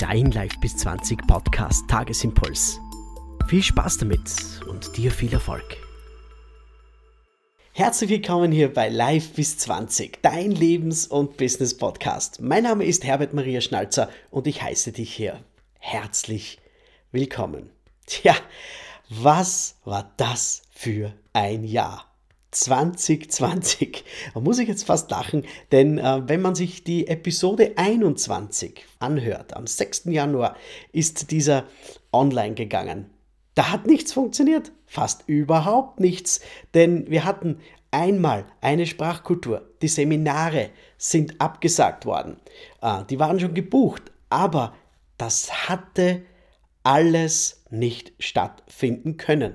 dein Live bis 20 Podcast Tagesimpuls. Viel Spaß damit und dir viel Erfolg. Herzlich willkommen hier bei Live bis 20, dein Lebens- und Business-Podcast. Mein Name ist Herbert Maria Schnalzer und ich heiße dich hier herzlich willkommen. Tja, was war das für ein Jahr? 2020. Da muss ich jetzt fast lachen, denn äh, wenn man sich die Episode 21 anhört, am 6. Januar ist dieser online gegangen. Da hat nichts funktioniert, fast überhaupt nichts, denn wir hatten einmal eine Sprachkultur. Die Seminare sind abgesagt worden. Äh, die waren schon gebucht, aber das hatte alles nicht stattfinden können.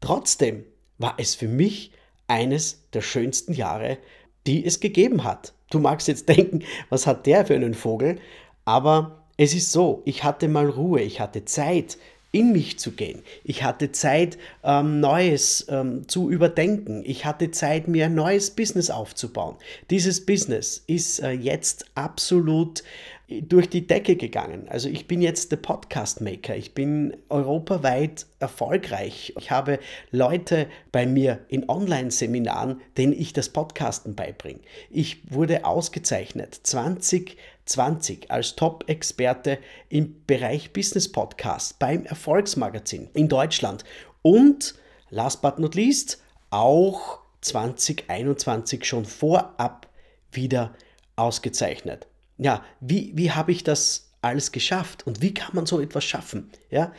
Trotzdem war es für mich eines der schönsten Jahre, die es gegeben hat. Du magst jetzt denken, was hat der für einen Vogel? Aber es ist so, ich hatte mal Ruhe, ich hatte Zeit, in mich zu gehen. Ich hatte Zeit, ähm, Neues ähm, zu überdenken. Ich hatte Zeit, mir ein neues Business aufzubauen. Dieses Business ist äh, jetzt absolut durch die Decke gegangen. Also ich bin jetzt der Podcast Maker. Ich bin europaweit erfolgreich. Ich habe Leute bei mir in Online-Seminaren, denen ich das Podcasten beibringe. Ich wurde ausgezeichnet 2020 als Top-Experte im Bereich Business Podcast beim Erfolgsmagazin in Deutschland. Und last but not least auch 2021 schon vorab wieder ausgezeichnet ja, wie, wie habe ich das alles geschafft und wie kann man so etwas schaffen? Ja,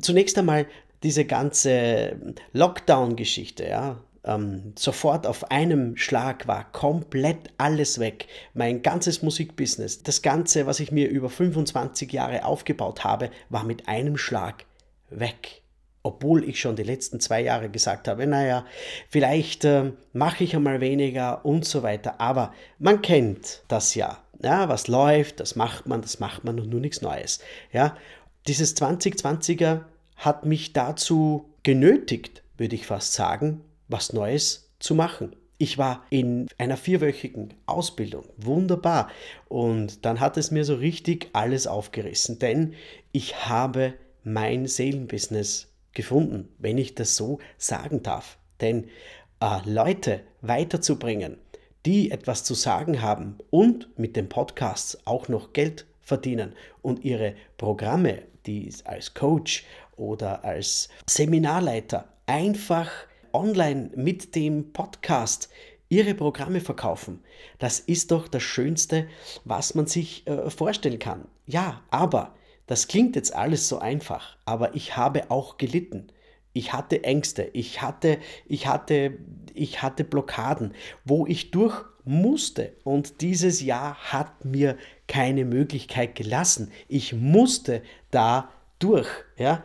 zunächst einmal diese ganze Lockdown-Geschichte, ja, ähm, sofort auf einem Schlag war komplett alles weg. Mein ganzes Musikbusiness, das Ganze, was ich mir über 25 Jahre aufgebaut habe, war mit einem Schlag weg. Obwohl ich schon die letzten zwei Jahre gesagt habe, naja, vielleicht äh, mache ich einmal weniger und so weiter. Aber man kennt das ja ja, was läuft, das macht man, das macht man und nur nichts Neues. Ja, dieses 2020er hat mich dazu genötigt, würde ich fast sagen, was Neues zu machen. Ich war in einer vierwöchigen Ausbildung, wunderbar. Und dann hat es mir so richtig alles aufgerissen, denn ich habe mein Seelenbusiness gefunden, wenn ich das so sagen darf. Denn äh, Leute weiterzubringen, die etwas zu sagen haben und mit den Podcasts auch noch Geld verdienen und ihre Programme, die als Coach oder als Seminarleiter einfach online mit dem Podcast ihre Programme verkaufen. Das ist doch das Schönste, was man sich äh, vorstellen kann. Ja, aber das klingt jetzt alles so einfach, aber ich habe auch gelitten. Ich hatte Ängste, ich hatte, ich hatte, ich hatte Blockaden, wo ich durch musste. Und dieses Jahr hat mir keine Möglichkeit gelassen. Ich musste da durch. Ja?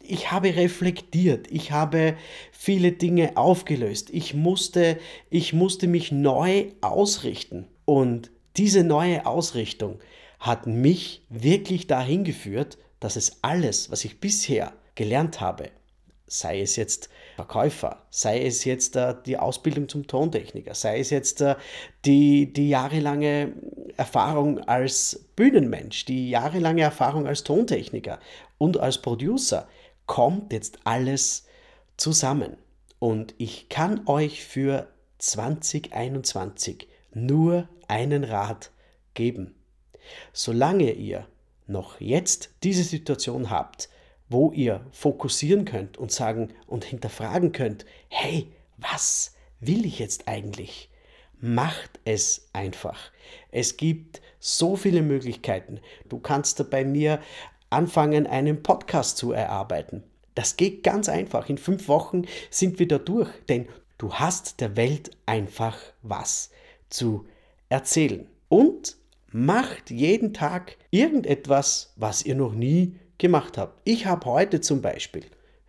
Ich habe reflektiert, ich habe viele Dinge aufgelöst, ich musste, ich musste mich neu ausrichten. Und diese neue Ausrichtung hat mich wirklich dahin geführt, dass es alles, was ich bisher gelernt habe, sei es jetzt Verkäufer, sei es jetzt äh, die Ausbildung zum Tontechniker, sei es jetzt äh, die, die jahrelange Erfahrung als Bühnenmensch, die jahrelange Erfahrung als Tontechniker und als Producer, kommt jetzt alles zusammen. Und ich kann euch für 2021 nur einen Rat geben. Solange ihr noch jetzt diese Situation habt, wo ihr fokussieren könnt und sagen und hinterfragen könnt, hey, was will ich jetzt eigentlich? Macht es einfach. Es gibt so viele Möglichkeiten. Du kannst bei mir anfangen, einen Podcast zu erarbeiten. Das geht ganz einfach. In fünf Wochen sind wir da durch, denn du hast der Welt einfach was zu erzählen. Und macht jeden Tag irgendetwas, was ihr noch nie gemacht habe. Ich habe heute zum Beispiel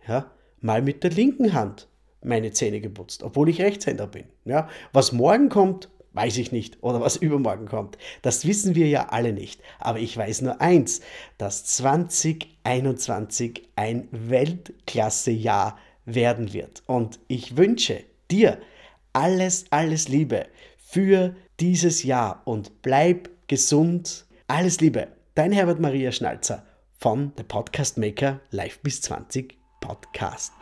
ja, mal mit der linken Hand meine Zähne geputzt, obwohl ich Rechtshänder bin. Ja, was morgen kommt, weiß ich nicht. Oder was übermorgen kommt. Das wissen wir ja alle nicht. Aber ich weiß nur eins, dass 2021 ein Weltklasse-Jahr werden wird. Und ich wünsche dir alles, alles Liebe für dieses Jahr und bleib gesund. Alles Liebe Dein Herbert Maria Schnalzer von der Podcast Maker Live bis 20 Podcast.